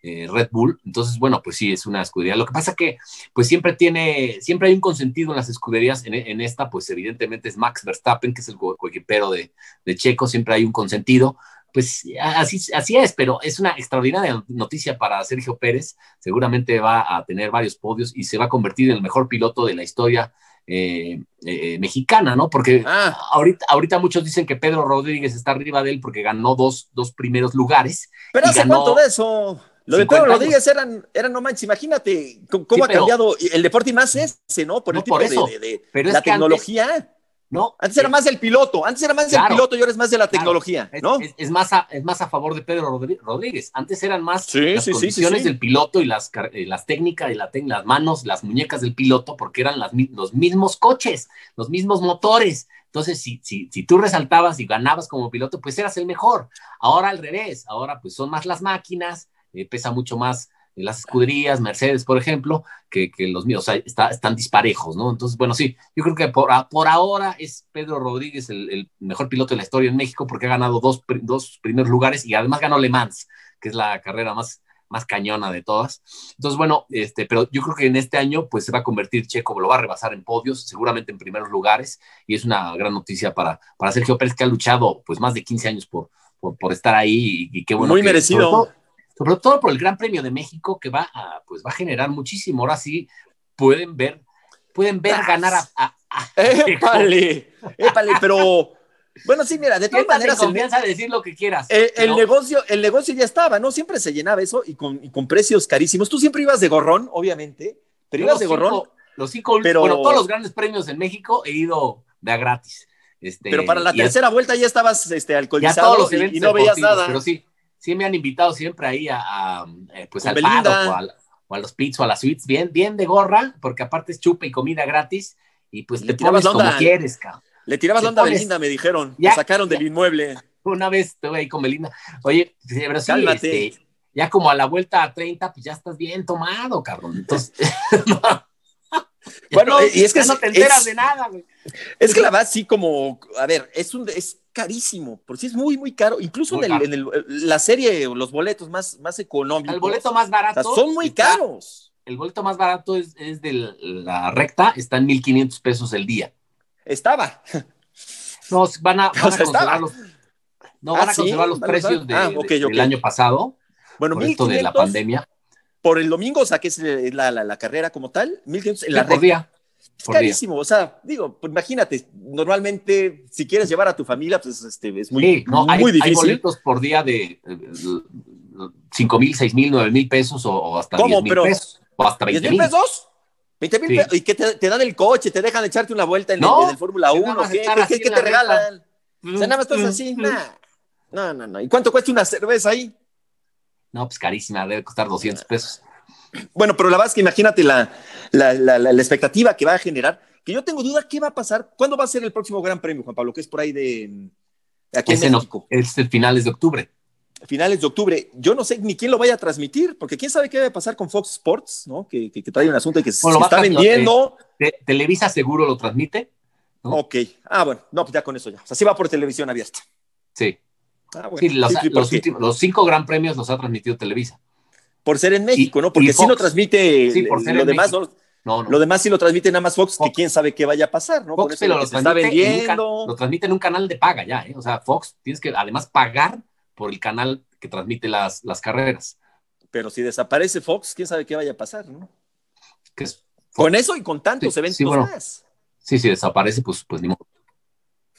eh, Red Bull, entonces, bueno, pues sí, es una escudería. Lo que pasa que, pues siempre tiene, siempre hay un consentido en las escuderías, en, esta, pues evidentemente es Max Verstappen, que es el coequipero de, de Checo, siempre hay un consentido, pues así, así es, pero es una extraordinaria noticia para Sergio Pérez. Seguramente va a tener varios podios y se va a convertir en el mejor piloto de la historia eh, eh, mexicana, ¿no? Porque ah. ahorita, ahorita muchos dicen que Pedro Rodríguez está arriba de él porque ganó dos, dos primeros lugares. Pero hace cuánto de eso. Lo de Pedro Rodríguez eran, eran, no manches, imagínate cómo ha cambiado el deporte y más ese, ¿no? Por el tipo de, la tecnología. ¿No? Antes era más el piloto, antes era más el piloto y ahora es más de la tecnología, ¿no? Es, más a, es más a favor de Pedro Rodríguez. Antes eran más las condiciones del piloto y las, eh, las técnicas y la, las manos, las muñecas del piloto, porque eran las, los mismos coches, los mismos motores. Entonces, si, si, si tú resaltabas y ganabas como piloto, pues eras el mejor. Ahora al revés, ahora pues son más las máquinas, eh, pesa mucho más las escuderías, Mercedes, por ejemplo, que, los míos, o sea, están disparejos, ¿no? Entonces, bueno, sí, yo creo que por, por ahora es Pedro Rodríguez el, mejor piloto de la historia en México porque ha ganado dos, dos primeros lugares y además ganó Le Mans, que es la carrera más, más cañona de todas. Entonces, bueno, este, pero yo creo que en este año pues se va a convertir Checo, lo va a rebasar en podios, seguramente en primeros lugares, y es una gran noticia para, para Sergio Pérez, que ha luchado pues más de 15 años por, por, estar ahí y, qué bueno. Muy merecido sobre todo por el Gran Premio de México que va a, pues va a generar muchísimo. Ahora sí pueden ver, pueden ver ganar a. épale, épale, pero bueno, sí, mira, de todas maneras. confianza de decir lo que quieras. El, negocio, el negocio ya estaba, ¿no? Siempre se llenaba eso y con, con precios carísimos. Tú siempre ibas de gorrón, obviamente, pero ibas de gorrón. Los cinco, pero... bueno, todos los grandes premios en México he ido de a gratis. Este, pero para la tercera vuelta ya estabas este, alcoholizado y, no veías nada. Pero sí, sí me han invitado siempre ahí a, eh, pues al Pado, o, a, los pits o a las suites, bien, bien de gorra, porque aparte es chupa y comida gratis, y pues le te pones como quieres, cabrón. Le tirabas la onda a Belinda, me dijeron. Ya, sacaron del inmueble. Una vez estuve ahí con Belinda. Oye, pero sí, este, ya como a la vuelta a 30, pues ya estás bien tomado, cabrón. Entonces, bueno, y es que no te enteras de nada, güey. Es que la verdad, sí, como, a ver, es un, es carísimo, por si es muy, muy caro. Incluso en, el, la serie, los boletos más, más económicos. El boleto más barato. son muy caros. El boleto más barato es, es de la recta, está en 1500 pesos el día. Estaba. No, van a, conservar los, no, van a conservar los precios de, ah, del año pasado. Bueno, por esto de la pandemia. Por el domingo, o sea, que es la, la, la carrera como tal, 1500 en la recta. Es carísimo, o sea, digo, pues imagínate, normalmente si quieres llevar a tu familia, pues este, es muy, muy difícil. Hay boletos por día de 5 mil, 6 mil, 9 mil pesos o, hasta 10 mil pesos. O hasta 20 mil pesos. 20 mil pesos. Y que te, dan el coche, te dejan echarte una vuelta en, el, Fórmula 1. ¿Qué, ¿qué, qué te regalan? O sea, nada más estás así. No, no, no. ¿Y cuánto cuesta una cerveza ahí? No, pues carísima, debe costar 200 pesos. Bueno, pero la verdad es que imagínate la, la, expectativa que va a generar, que yo tengo duda qué va a pasar, cuándo va a ser el próximo Gran Premio, Juan Pablo, que es por ahí de aquí en México. Es el finales de octubre. Finales de octubre. Yo no sé ni quién lo vaya a transmitir, porque quién sabe qué va a pasar con Fox Sports, ¿no? Que, trae un asunto y que se, está vendiendo. Eh, Televisa seguro lo transmite. Ok. Ah, bueno, no, pues ya con eso ya. O sea, sí va por televisión abierta. Sí. Ah, sí, los, los, cinco gran premios los ha transmitido Televisa por ser en México, ¿no? Porque si no transmite sí, por ser lo demás, ¿no? No, Lo demás sí lo transmite nada más Fox, que quién sabe qué vaya a pasar, ¿no? Fox lo, está vendiendo. lo transmite en un canal de paga ya, ¿eh? O sea, Fox tienes que además pagar por el canal que transmite las, las carreras. Pero si desaparece Fox, quién sabe qué vaya a pasar, ¿no? con eso y con tantos eventos más. Sí, si desaparece, pues, pues ni modo.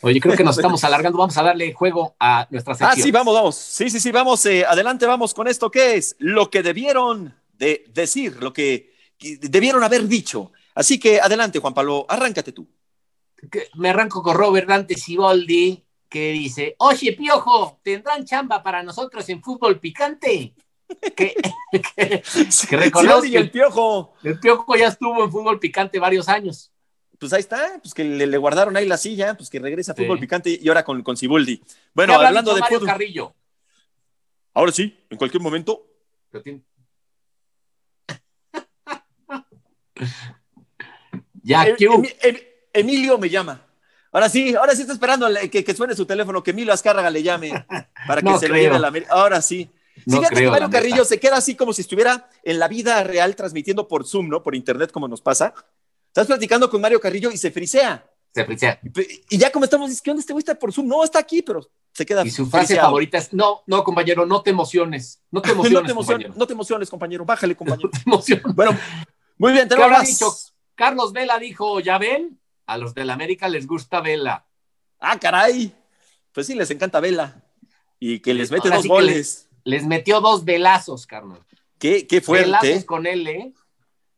Oye, creo que nos estamos alargando. Vamos a darle juego a nuestra sección. Ah, sí, vamos, vamos. Sí, sí, sí, vamos. Eh, adelante, vamos con esto. ¿Qué es? Lo que debieron de decir, lo que debieron haber dicho. Así que adelante, Juan Pablo, arráncate tú. Me arranco con Robert Dante Siboldi, que dice: Oye, Piojo, ¿tendrán chamba para nosotros en fútbol picante? que, que, que el Piojo. El Piojo ya estuvo en fútbol picante varios años pues ahí está, pues que le, guardaron ahí la silla, pues que regresa a fútbol picante y ahora con, con Cibuldi. Bueno, hablando de Mario Carrillo. Ahora sí, en cualquier momento. ya, em, Emilio me llama. Ahora sí, ahora sí está esperando que, suene su teléfono, que Emilio Azcárraga le llame para que se lo lleve a la Ahora sí. Fíjate que Mario Carrillo se queda así como si estuviera en la vida real transmitiendo por Zoom, ¿no? Por internet, como nos pasa. Estás platicando con Mario Carrillo y se frisea. Se frisea. Y, ya como estamos diciendo, ¿dónde este güey está por Zoom? No, está aquí, pero se queda. Y su frase favorita es: No, no, compañero, no te emociones. No te emociones. no, te emociones no te emociones, compañero. Bájale, compañero. no te emociones. Bueno, muy bien, te lo dicho? Carlos Vela dijo: ¿Ya ven? A los del América les gusta Vela. Ah, caray. Pues sí, les encanta Vela. Y que les mete dos goles. Les, metió dos velazos, Carlos. Qué, qué fuerte. Velazos con él, ¿eh?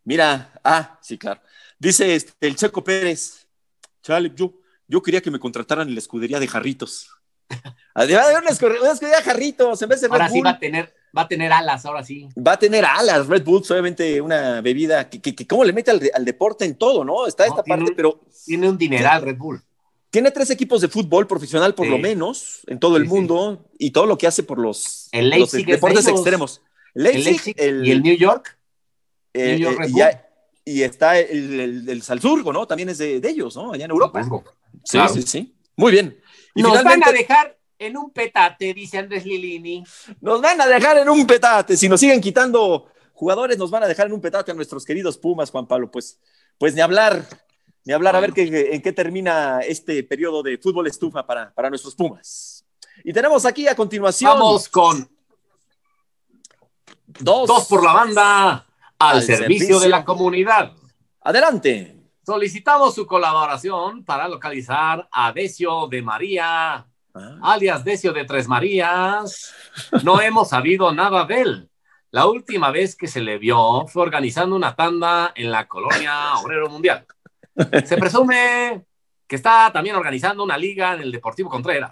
Mira, ah, sí, claro. Dice este, el Checo Pérez, chale, yo, yo quería que me contrataran en la escudería de jarritos. Además de una escudería de jarritos en vez de Red Ahora sí va a tener, va a tener alas, ahora sí. Va a tener alas, Red Bull, obviamente una bebida que, que, cómo le mete al, deporte en todo, ¿no? Está esta parte, pero... Tiene un dineral Red Bull. Tiene tres equipos de fútbol profesional por lo menos en todo el mundo y todo lo que hace por los, deportes extremos. Leipzig, el y el New York. Eh, New York eh, Red Bull. Y, está el, el, Salzburgo, ¿no? También es de, ellos, ¿no? Allá en Europa. Sí, sí, sí. Muy bien. Y Nos van a dejar en un petate, dice Andrés Lilini. Nos van a dejar en un petate. Si nos siguen quitando jugadores, nos van a dejar en un petate a nuestros queridos Pumas, Juan Pablo. Pues, pues ni hablar, ni hablar, a ver qué, en qué termina este periodo de fútbol estufa para, para nuestros Pumas. Y tenemos aquí a continuación. Vamos con dos, dos por la banda al, servicio, de la comunidad. Adelante. Solicitamos su colaboración para localizar a Decio de María Ah. alias Decio de Tres Marías, no hemos sabido nada de él. La última vez que se le vio fue organizando una tanda en la colonia Obrero Mundial. Se presume que está también organizando una liga en el Deportivo Contreras.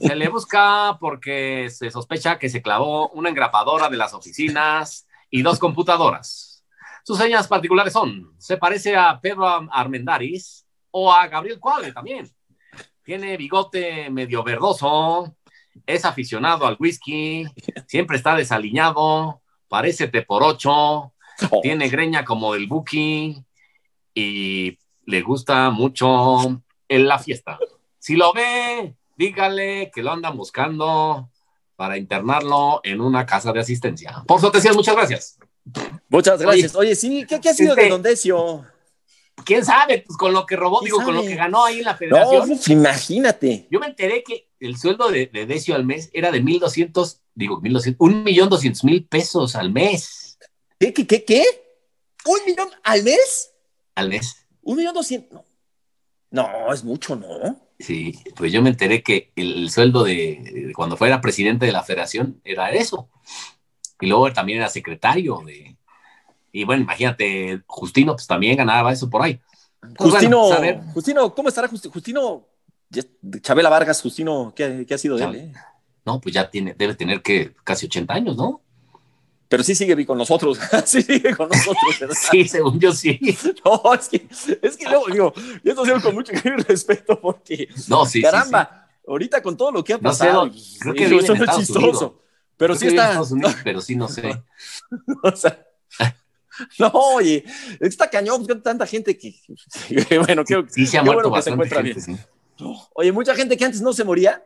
Se le busca porque se sospecha que se clavó una engrapadora de las oficinas y dos computadoras. Sus señas particulares son, se parece a Pedro Armendaris o a Gabriel Cuadre también. Tiene bigote medio verdoso, es aficionado al whisky, siempre está desaliñado, parece por ocho, oh. tiene greña como del Buki y le gusta mucho en la fiesta. Si lo ve, dígale que lo andan buscando para internarlo en una casa de asistencia. Por su atención, muchas gracias. Muchas gracias. Oye, sí, ¿qué, ha sido de Don Decio? quién sabe, pues con lo que robó, digo, con lo que ganó ahí en la federación. No, pues, imagínate. Yo me enteré que el sueldo de, Decio al mes era de 1.200, digo, 1.200, un millón doscientos mil pesos al mes. ¿Qué, qué, qué, qué? ¿Un millón al mes? Al mes. Un millón doscientos. No, es mucho, ¿no? Sí, pues yo me enteré que el, sueldo de, cuando fuera presidente de la federación era eso. Y luego también era secretario de, y bueno, imagínate, Justino, pues también ganaba eso por ahí. Pues Justino, Justino, ¿cómo estará Justino? Justino, Chabela Vargas, Justino, ¿qué, ha sido de él? Eh? No, pues ya tiene, debe tener que casi 80 años, ¿no? Pero sí sigue con nosotros, sí sigue con nosotros, ¿verdad? sí, según yo sí. No, es que, es que luego digo, y esto digo con mucho respeto porque, no, sí, caramba, ahorita con todo lo que ha pasado, no sé, creo que eso es chistoso, pero sí está. pero sí, no sé. o sea, No, oye, está cañón, pues, tanta gente que, bueno, que, sí, se ha muerto bueno que se encuentra bien. Oye, mucha gente que antes no se moría,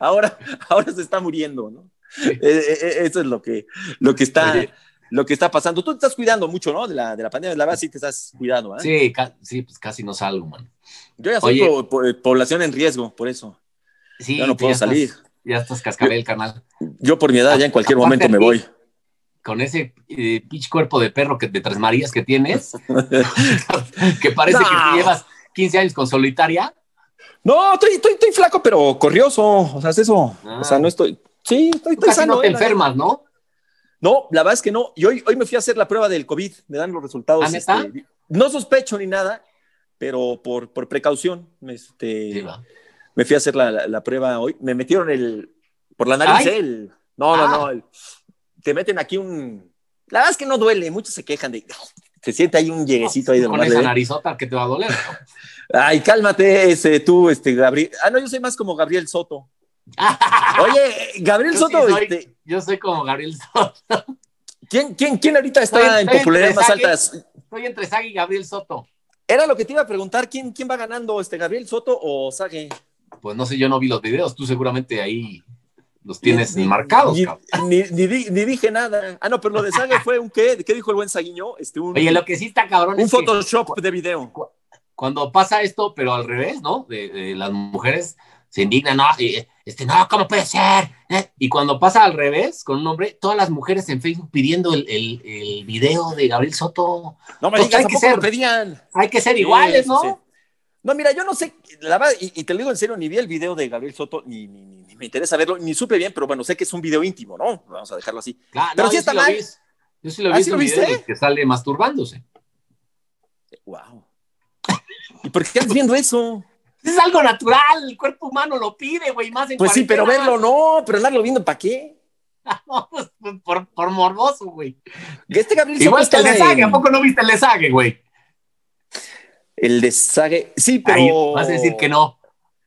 ahora, ahora se está muriendo, ¿no? Eh, eh, eh, eso es lo que, lo que está, lo que está pasando. Tú te estás cuidando mucho, ¿no? De la, de la pandemia, la verdad sí te estás cuidando, ¿eh? Sí, sí, pues casi no salgo, man. Yo ya soy población en riesgo, por eso. Sí, ya no puedo salir. ya estás cascabel, canal. Yo por mi edad ya en cualquier momento me voy con ese eh, pitch cuerpo de perro que de Tres Marías que tienes, que parece que llevas 15 años con solitaria. No, estoy, estoy, flaco, pero corrioso. O sea, es eso. O sea, ah. no estoy. Sí, estoy, estoy sano. No te eh, enfermas, ¿no? No, la verdad es que no. Y hoy, hoy me fui a hacer la prueba del COVID. Me dan los resultados. ¿Ah, este, no sospecho ni nada, pero por, por precaución. Este, me fui a hacer la, prueba hoy. Me metieron el. Por la nariz, el. No, no, no. Ah. El, te meten aquí un. La verdad es que no duele, muchos se quejan de. Se siente ahí un lleguecito ahí de Con esa narizota que te va a doler. Ay, cálmate, ese, tú, este, Gabriel. Ah, no, yo soy más como Gabriel Soto. Oye, Gabriel Soto. este... Yo soy como Gabriel Soto. ¿Quién, quién, quién ahorita está en popularidad más altas? Estoy entre Sagi y Gabriel Soto. Era lo que te iba a preguntar, ¿quién, quién va ganando, este, Gabriel Soto o Sagi? Pues no sé, yo no vi los videos, tú seguramente ahí los tienes marcados. Ni, ni, dije nada. Ah, no, pero lo de Sague fue un qué. ¿Qué dijo el buen Saguiño? Este, un, Oye, lo que sí está cabrón. Un Photoshop de video. Cuando pasa esto, pero al revés, ¿no? De, las mujeres se indignan, no, este, no, ¿cómo puede ser? ¿Eh? Y cuando pasa al revés, con un hombre, todas las mujeres en Facebook pidiendo el, el, video de Gabriel Soto. No me digas, hay que ser, pedían. Hay que ser iguales, ¿no? No, mira, yo no sé, la verdad, y, te lo digo en serio, ni vi el video de Gabriel Soto, ni, ni, me interesa verlo, ni supe bien, pero bueno, sé que es un video íntimo, ¿no? Vamos a dejarlo así. pero sí está mal. Yo sí lo vi. ¿Ah, lo viste? que sale masturbándose. Wow. ¿Y por qué estás viendo eso? Es algo natural, el cuerpo humano lo pide, güey, más en Pues sí, pero verlo no, pero andarlo viendo, ¿para qué? no, pues, por, por, morboso, güey. Este Gabriel Igual que el desague, ¿a poco no viste el desague, güey? El desague, sí, pero... vas a decir que no.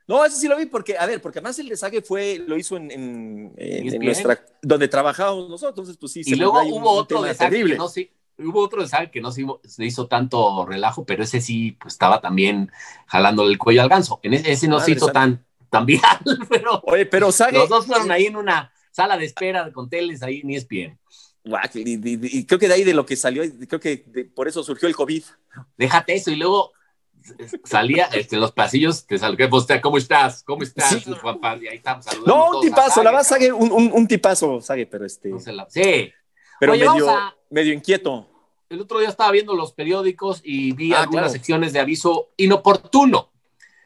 No, ese sí lo vi porque, a ver, porque además el desague fue, lo hizo en, en, nuestra, donde trabajábamos nosotros, entonces pues sí. Y luego hubo otro desague que no sí, hubo otro desague que no se, hizo tanto relajo, pero ese sí, pues estaba también jalándole el cuello al ganso. En ese, no se hizo tan, tan viral, pero... Oye, pero Los dos fueron ahí en una sala de espera con teles ahí ni es bien. Y, creo que de ahí de lo que salió, creo que por eso surgió el COVID. Déjate eso y luego salía este, en los pasillos, te saludé, ¿cómo estás? ¿Cómo estás? Y ahí estamos saludando. No, un tipazo, la vas, un, un, un, tipazo, Sague, pero este. Sí. Pero medio, medio inquieto. El otro día estaba viendo los periódicos y vi ah, algunas secciones de aviso inoportuno.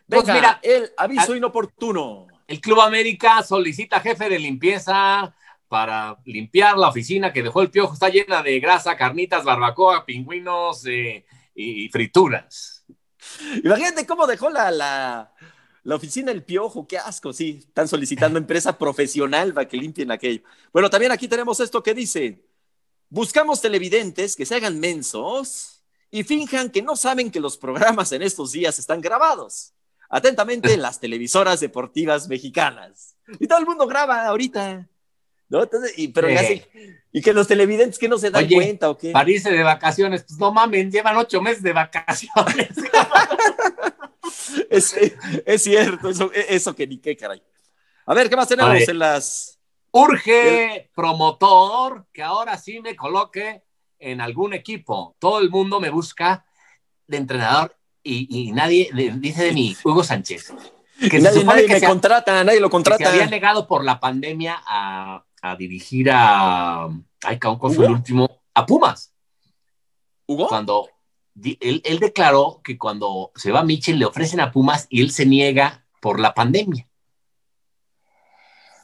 Pues mira, el aviso inoportuno. El Club América solicita jefe de limpieza para limpiar la oficina que dejó el piojo. Está llena de grasa, carnitas, barbacoa, pingüinos eh, y frituras. Imagínate cómo dejó la, la, la, oficina el piojo. Qué asco, sí. Están solicitando empresa profesional para que limpien aquello. Bueno, también aquí tenemos esto que dice: Buscamos televidentes que se hagan mensos y finjan que no saben que los programas en estos días están grabados. Atentamente, las televisoras deportivas mexicanas. Y todo el mundo graba ahorita. ¿No? y, pero y que los televidentes que no se dan cuenta o qué. París de vacaciones, pues no mamen, llevan ocho meses de vacaciones. es, es, cierto, eso, eso que ni qué, caray. A ver, ¿qué más tenemos en las. Urge promotor que ahora sí me coloque en algún equipo. Todo el mundo me busca de entrenador y, nadie dice de mí, Hugo Sánchez. Que nadie, me contrata, nadie lo contrata. Que había negado por la pandemia a, dirigir a. Ay, ¿cuál fue el último? A Pumas. ¿Hugo? Cuando él, él, declaró que cuando se va Michel le ofrecen a Pumas y él se niega por la pandemia.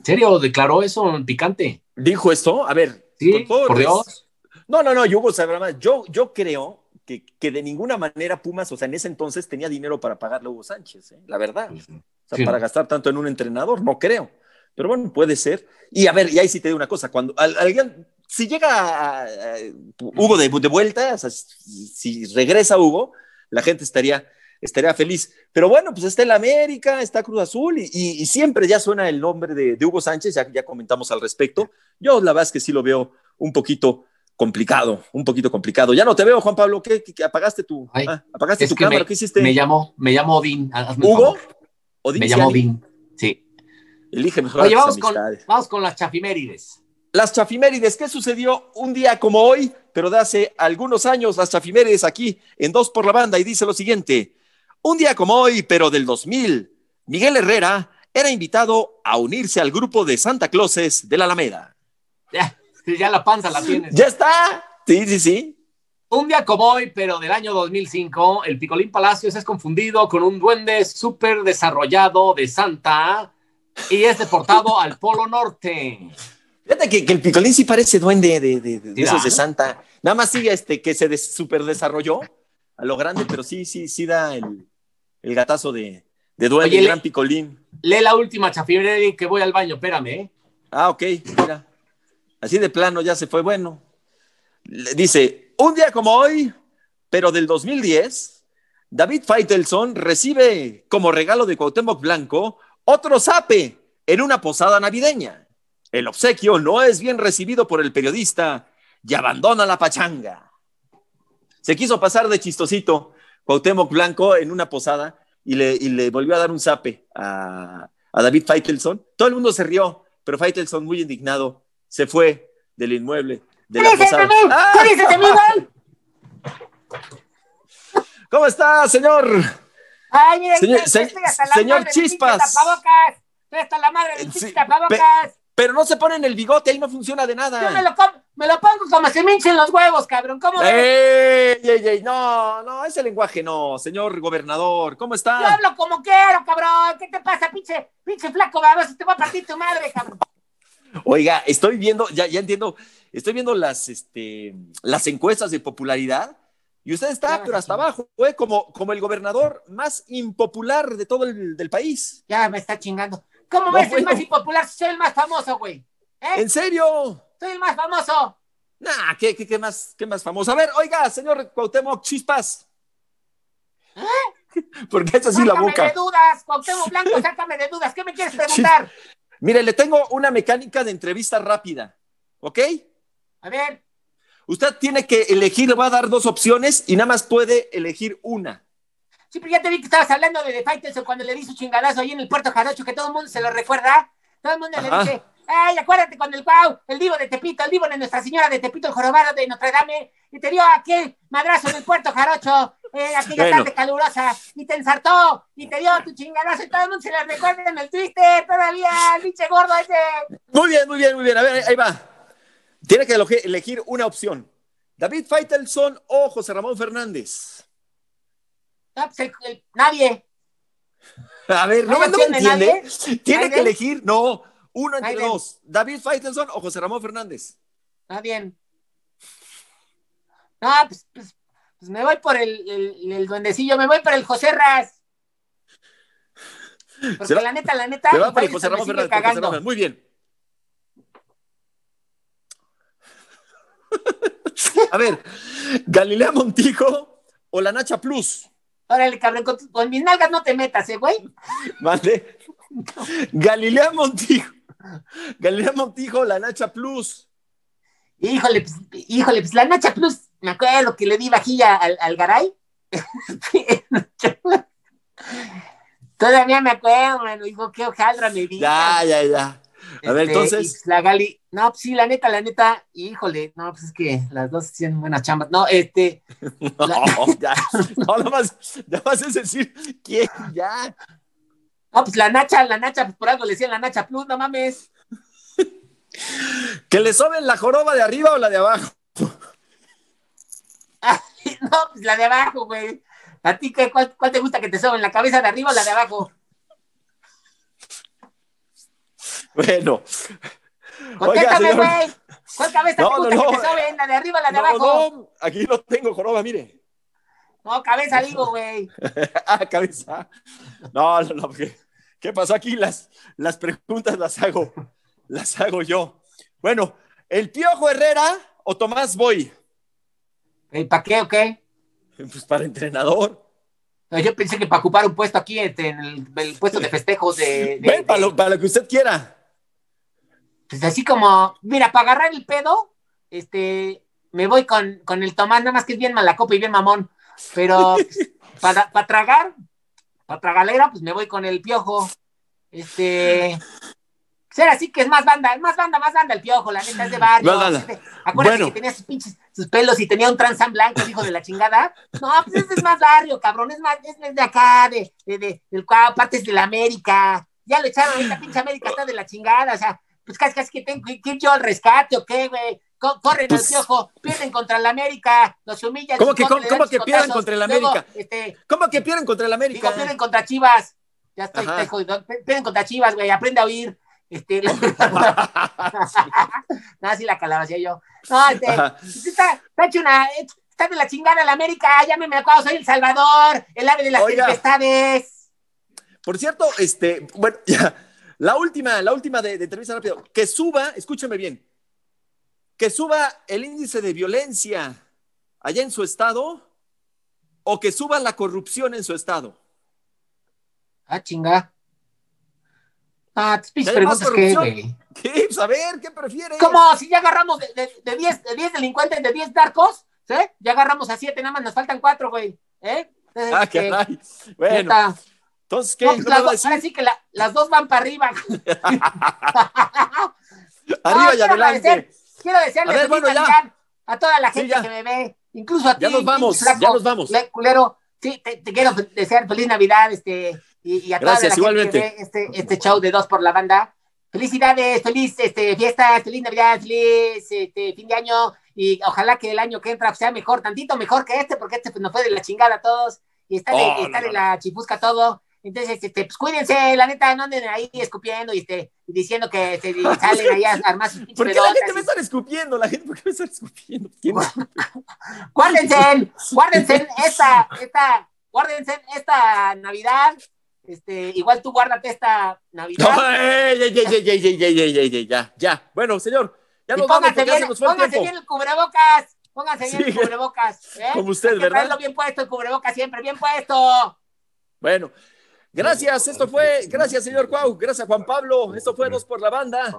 ¿En serio? ¿Declaró eso en picante? ¿Dijo esto? A ver. Sí, por Dios. No, no, no, Hugo sabrá Yo, yo creo que, de ninguna manera Pumas, o sea, en ese entonces tenía dinero para pagarle a Hugo Sánchez, ¿eh? la verdad. O sea, para gastar tanto en un entrenador, no creo. Pero bueno, puede ser. Y a ver, y ahí sí te digo una cosa, cuando alguien, si llega Hugo de, de, vuelta, o sea, si, regresa Hugo, la gente estaría, estaría feliz. Pero bueno, pues está el América, está Cruz Azul y, siempre ya suena el nombre de, de Hugo Sánchez, ya, ya comentamos al respecto. Yo la verdad es que sí lo veo un poquito complicado, un poquito complicado. Ya no te veo, Juan Pablo, ¿qué, apagaste tu, ah, apagaste tu cámara? ¿Qué hiciste? Me llamo, me llamo Odín. ¿Hugo? me llamo Odín, sí. Elige mejor Oye, vamos con, vamos con las chafimérides. Las chafimérides, ¿qué sucedió un día como hoy, pero de hace algunos años? Las chafimérides aquí en Dos por la Banda y dice lo siguiente. Un día como hoy, pero del 2000, Miguel Herrera era invitado a unirse al grupo de Santa Clauses de la Alameda ya la panza la tienes. Ya está. Sí, sí, sí. Un día como hoy, pero del año 2005, el Picolín Palacios es confundido con un duende súper desarrollado de Santa y es deportado al Polo Norte. Fíjate que, el Picolín sí parece duende de, de, esos de Santa. Nada más sigue este que se súper desarrolló a lo grande, pero sí, sí, sí da el, gatazo de, de duende, el gran Picolín. Lee la última chafibrería que voy al baño, espérame, ¿eh? Ah, ok, mira. Así de plano ya se fue. Bueno, dice, un día como hoy, pero del 2010, David Feitelson recibe como regalo de Cuauhtémoc Blanco otro zape en una posada navideña. El obsequio no es bien recibido por el periodista y abandona la pachanga. Se quiso pasar de chistosito Cuauhtémoc Blanco en una posada y le, volvió a dar un zape a, a David Feitelson. Todo el mundo se rió, pero Feitelson muy indignado se fue del inmueble de la posada. ¡Ah! ¿Cómo está, señor? Ay, señor, señor Chispas. Hasta la madre del sí, pero no se pone en el bigote, ahí no funciona de nada. Yo me lo, me lo pongo como se me hinchen los huevos, cabrón. ¿Cómo ey, ey, ey, No, no, ese lenguaje no, señor gobernador. ¿Cómo está? Yo hablo como quiero, cabrón. ¿Qué te pasa, pinche, pinche flaco baboso? Te va a partir tu madre, cabrón. Oiga, estoy viendo, ya, ya entiendo, estoy viendo las, este, las encuestas de popularidad Y usted está, pero hasta abajo, ¿eh? como, como el gobernador más impopular de todo el del país. Ya me está chingando. ¿Cómo No, ves el bueno. más impopular? Soy el más famoso, güey. ¿Eh? ¿En serio? Soy el más famoso. Nah, ¿qué, qué, qué más, ¿qué más famoso? A ver, oiga, señor Cuauhtémoc Chispas. Porque es así la boca. de dudas, Cuauhtémoc Blanco, sácame de dudas. ¿Qué me quieres preguntar? Mire, le tengo una mecánica de entrevista rápida, ¿ok? A ver, Usted tiene que elegir, le va a dar dos opciones y nada más puede elegir una. sí, pero ya te vi que estabas hablando de The Fighters cuando le di su chingadazo ahí en el Puerto Jarocho, que todo el mundo se lo recuerda. Todo el mundo Ajá. le dice, ay, acuérdate con el Guau, el divo de Tepito, el divo de Nuestra Señora de Tepito, el jorobado de Notre Dame, y te dio aquel madrazo en el Puerto Jarocho, eh, aquella Bueno. tarde calurosa, y te ensartó, y te dio tu chingadazo, y todo el mundo se lo recuerda en el Twitter, todavía, el pinche gordo ese. Muy bien, muy bien, muy bien. A ver, ahí va. Tiene que elegir una opción. David Faitelson o José Ramón Fernández. No, pues el- el- nadie. A ver, ¿No no, entiende. Tiene ¿Nadie? que elegir, no, uno entre dos. David Faitelson o José Ramón Fernández. Nadie. No, pues, pues, pues me voy por el, el, el duendecillo, me voy por el José Ras. Porque la neta, la neta, Se va por el José Ramón Fernández. José. Ramón. Muy bien. A ver, Galilea Montijo o la Nacha Plus. Órale, cabrón, con, con mis nalgas no te metas, ¿eh, güey? ¿Vale? Galilea Montijo. Galilea Montijo, la Nacha Plus. Híjole, pues, híjole, pues la Nacha Plus, me acuerdo que le di vajilla al, al Garay. Todavía me acuerdo, mano, dijo, qué hojaldra me di. Ya, ya, ya. A ver, Este, entonces. pues, la Gali, no, pues sí, la neta, la neta, híjole, no, pues es que las dos hacían buenas chambas. No, este, No, ya. No, nada más, nada más es decir, ¿quién? Ya. No, pues la Nacha, la Nacha, pues por algo le decían la Nacha Plus, no mames. ¿Que le soben la joroba de arriba o la de abajo? Ay, no, pues la de abajo, güey. ¿A ti qué, cuál, cuál te gusta que te soben, la cabeza de arriba o la de abajo? Bueno. Contéstame, señor. güey. ¿Cuál cabeza No, te no, gusta no. que te soben, la de arriba o la de No, abajo? no, aquí lo tengo, joroba, mire. No, cabeza digo, güey. Ah, cabeza. No, no, no. ¿Qué, qué pasó aquí? Las, las preguntas las hago, las hago yo. Bueno, ¿el Piojo Herrera o Tomás Boy? ¿Para qué o qué? Pues para entrenador. No, yo pensé que para ocupar un puesto aquí este, en el, el puesto de festejos de, de- Ven, para lo, para lo que usted quiera. Pues así como, mira, para agarrar el pedo, este, me voy con, con el Tomás, nada más que es bien malacopa y bien mamón. Pero pues, para, para tragar, para tragalera, pues me voy con el piojo. Este. Ser así que es más banda, es más banda, más banda el piojo, la neta es de barrio. Acuérdate Bueno. que tenía sus pinches, sus pelos y tenía un transan blanco, hijo de la chingada. No, pues este es más barrio, cabrón, es más, es de acá, de, de, de, del cual, partes de la América. Ya lo echaron ahorita, pinche América está de la chingada, o sea, pues casi casi que tengo que ir yo al rescate o qué, güey. Co- Corren Pues- al piojo, pierden contra el América, los humillan. ¿Cómo que- cómo- le cómo que pierden contra el Luego, América? este, ¿Cómo que pierden contra el América? Digo, pierden contra Chivas. Ya estoy, estoy jodido. Pierden contra Chivas, güey. Aprende a oír. Este, la... no, sí la calabacía yo. No, este, Ajá. está, está hecho una, está de la chingada la América. Ya me me acuerdo, soy El Salvador, el ave de las Oiga. tempestades. Por cierto, este, bueno, ya, la última, la última de, de entrevista rápido. Que suba, escúchame bien, que suba el índice de violencia allá en su estado o que suba la corrupción en su estado. Ah, chinga. Ah, tus pinches ¿Que haya más preguntas que, corrupción? güey. ¿Qué? A ver, ¿qué prefiere? ¿Cómo? Si ya agarramos de 10 de, diez- de diez delincuentes, de 10 narcos, ¿sí? Ya agarramos a 7, nada más nos faltan 4, güey. ¿Eh? Entonces, Ah, este, caray. Bueno, entonces, ¿qué? No, ¿No pues las dos- ahora sí que la- las dos van para arriba. Arriba y adelante. agradecer- Quiero desearle A ver, feliz bueno, ya. Navidad a toda la gente que me ve, incluso a ti. Ya nos vamos, flaco, ya nos vamos. le- culero. Sí, te, te quiero desear feliz Navidad este, y, y a toda Gracias, la igualmente. gente que ve este, este show de Dos por la Banda. Felicidades, feliz este, fiestas, feliz Navidad, feliz este, fin de año y ojalá que el año que entra sea mejor, tantito mejor que este, porque este pues, nos fue de la chingada a todos y está de, Oh, está no, de no. la chipusca todo. Entonces, este, pues cuídense, la neta, no anden ahí escupiendo y este, diciendo que este, salen allá a armar sus ¿Por qué la gente me están escupiendo? La gente, ¿por qué me están escupiendo? guárdense, guárdense esta, esta, guárdense esta Navidad. Este, igual tú guárdate esta Navidad. No, ey, ey, ey, ya, ya. Bueno, señor, ya nos vamos porque bien, se póngase el bien el cubrebocas. Póngase sí. bien el cubrebocas. ¿eh? Como usted, Hay que ¿verdad? bien puesto, el cubrebocas siempre, bien puesto. Bueno, gracias, esto fue, gracias, señor Cuau, gracias, Juan Pablo, esto fue Dos por la Banda.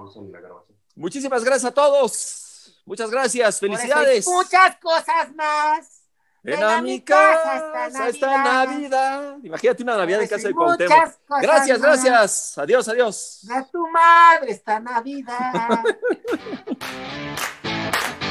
Muchísimas gracias a todos. Muchas gracias, felicidades. muchas cosas más. Ven Ven a a mi casa esta Navidad. Imagínate una Navidad en casa de Cuauhtémoc. Gracias, más. gracias. Adiós, adiós. A tu madre esta Navidad.